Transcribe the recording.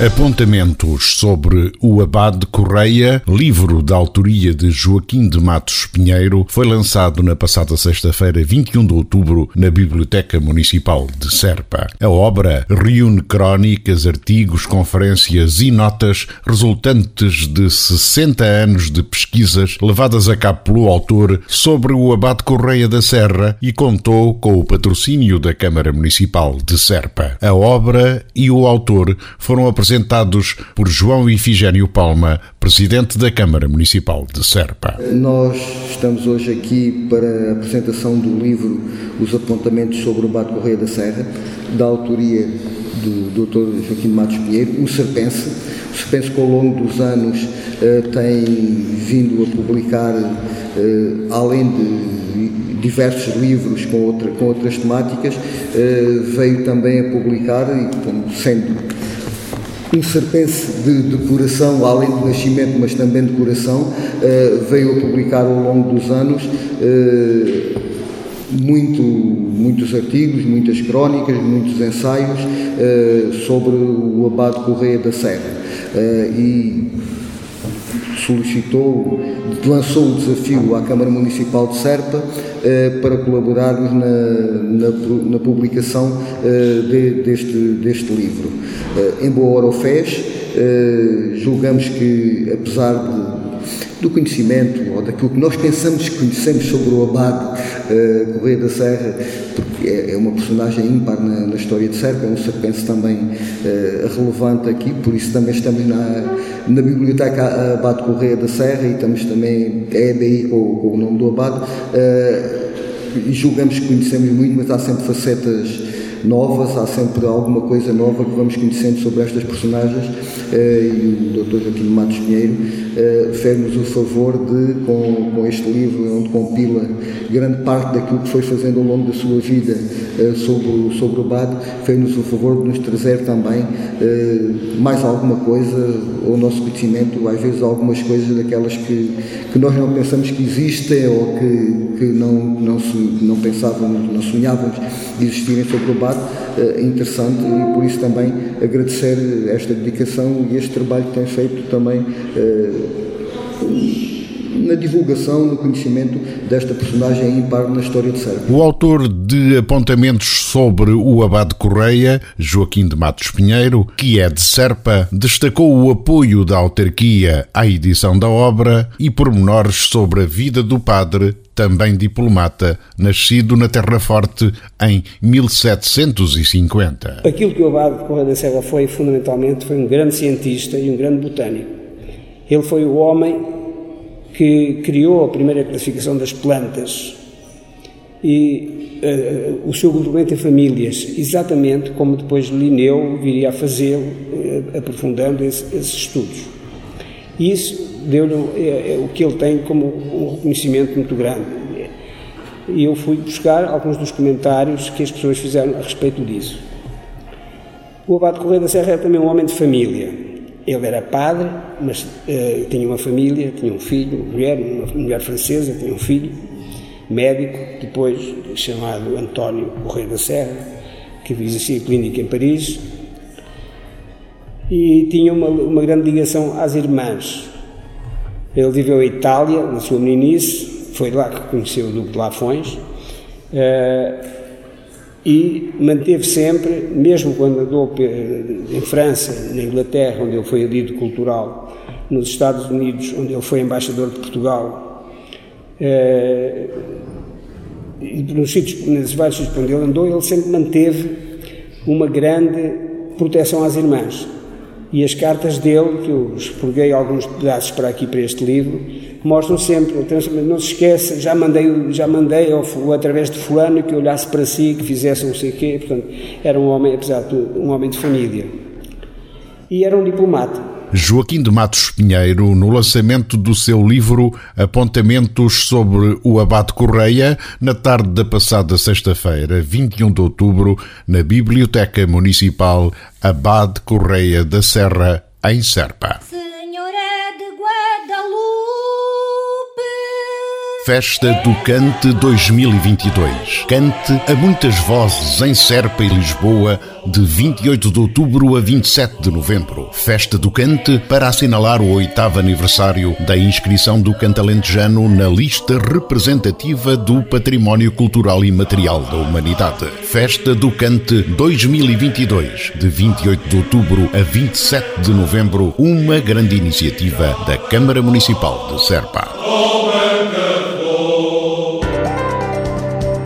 Apontamentos sobre o Abade Correia, livro da autoria de Joaquim de Matos Pinheiro, foi lançado na passada sexta-feira, 21 de outubro, na Biblioteca Municipal de Serpa. A obra reúne crónicas, artigos, conferências e notas resultantes de 60 anos de pesquisas levadas a cabo pelo autor sobre o Abade Correia da Serra e contou com o patrocínio da Câmara Municipal de Serpa. A obra e o autor foram apresentados apresentados por João Ifigênio Palma, presidente da Câmara Municipal de Serpa. Nós estamos hoje aqui para a apresentação do livro Os Apontamentos sobre o Bate Correia da Serra, da autoria do Dr. Joaquim Matos Pinheiro, o Serpense. O Serpense que ao longo dos anos uh, tem vindo a publicar, uh, além de diversos livros com, outra, com outras temáticas, uh, veio também a publicar, sendo um serpense de, de coração, além do nascimento, mas também de coração, uh, veio a publicar ao longo dos anos uh, muito, muitos artigos, muitas crónicas, muitos ensaios uh, sobre o Abade Correia da Serra. e solicitou, lançou o desafio à Câmara Municipal de Serpa eh, para colaborarmos na, na, na publicação eh, de, deste, deste livro. Eh, em boa hora o fez, eh, julgamos que, apesar de do conhecimento ou daquilo que nós pensamos que conhecemos sobre o Abade uh, Correia da Serra, é, é uma personagem ímpar na, na, história de Serpa, é um serpense também uh, relevante aqui, por isso também estamos na, na Biblioteca Abade Correia da Serra e estamos também, é daí com, com o nome do Abade, uh, e julgamos que conhecemos muito, mas há sempre facetas novas, há sempre alguma coisa nova que vamos conhecendo sobre estas personagens eh, e o Dr. Joaquim Matos Pinheiro eh, fez-nos o favor de, com, com este livro, onde compila grande parte daquilo que foi fazendo ao longo da sua vida eh, sobre, sobre o BAD, fez-nos o favor de nos trazer também mais alguma coisa ao nosso conhecimento, às vezes algumas coisas daquelas que, que nós não pensamos que existem ou que, que não, não, não pensávamos, não sonhávamos existirem sobre o BAD uh, interessante e por isso também agradecer esta dedicação e este trabalho que tem feito também uh, na divulgação, no conhecimento desta personagem ímpar na história de Serpa. O autor de apontamentos sobre o Abade Correia, Joaquim de Matos Pinheiro, que é de Serpa, destacou o apoio da autarquia à edição da obra e pormenores sobre a vida do padre também diplomata, nascido na Terra Forte em 1750. Aquilo que o Abade Correia da Serra foi, fundamentalmente, foi um grande cientista e um grande botânico. Ele foi o homem que criou a primeira classificação das plantas e uh, o seu grupamento em famílias, exatamente como depois Linneu viria a fazê-lo, uh, aprofundando esse, esses estudos. E isso deu-lhe é, é, o que ele tem como um reconhecimento muito grande. E eu fui buscar alguns dos comentários que as pessoas fizeram a respeito disso. O Abade Correia da Serra era também um homem de família ele era padre, mas uh, tinha uma família, tinha um filho, uma mulher, uma mulher francesa, tinha um filho, médico, depois chamado António Correia da Serra, que exercia clínica em Paris, e tinha uma, uma grande ligação às irmãs. Ele viveu em Itália, na sua meninice, foi lá que conheceu o Duque de Lafões. Uh, e manteve sempre, mesmo quando andou em França, na Inglaterra, onde ele foi adido cultural, nos Estados Unidos, onde ele foi embaixador de Portugal, eh, nos, sítios, vários sítios onde ele andou, ele sempre manteve uma grande proteção às irmãs. E as cartas dele, que eu expurguei alguns pedaços para aqui, para este livro, mostram sempre, não se esqueça, já mandei, já mandei através de fulano que olhasse para si, que fizesse não sei o quê, portanto, era um homem, apesar de um homem de família. E era um diplomata. Joaquim de Matos Pinheiro no lançamento do seu livro Apontamentos sobre o Abade Correia, na tarde da passada sexta-feira, 21 de outubro, na Biblioteca Municipal Abade Correia da Serra, em Serpa. Festa do Cante 2022. Cante a muitas vozes em Serpa e Lisboa, de 28 de outubro a 27 de novembro. Festa do Cante para assinalar o oitavo aniversário da inscrição do cantalentejano na lista representativa do Património Cultural e Material da Humanidade. Festa do Cante 2022, de 28 de outubro a 27 de novembro, uma grande iniciativa da Câmara Municipal de Serpa.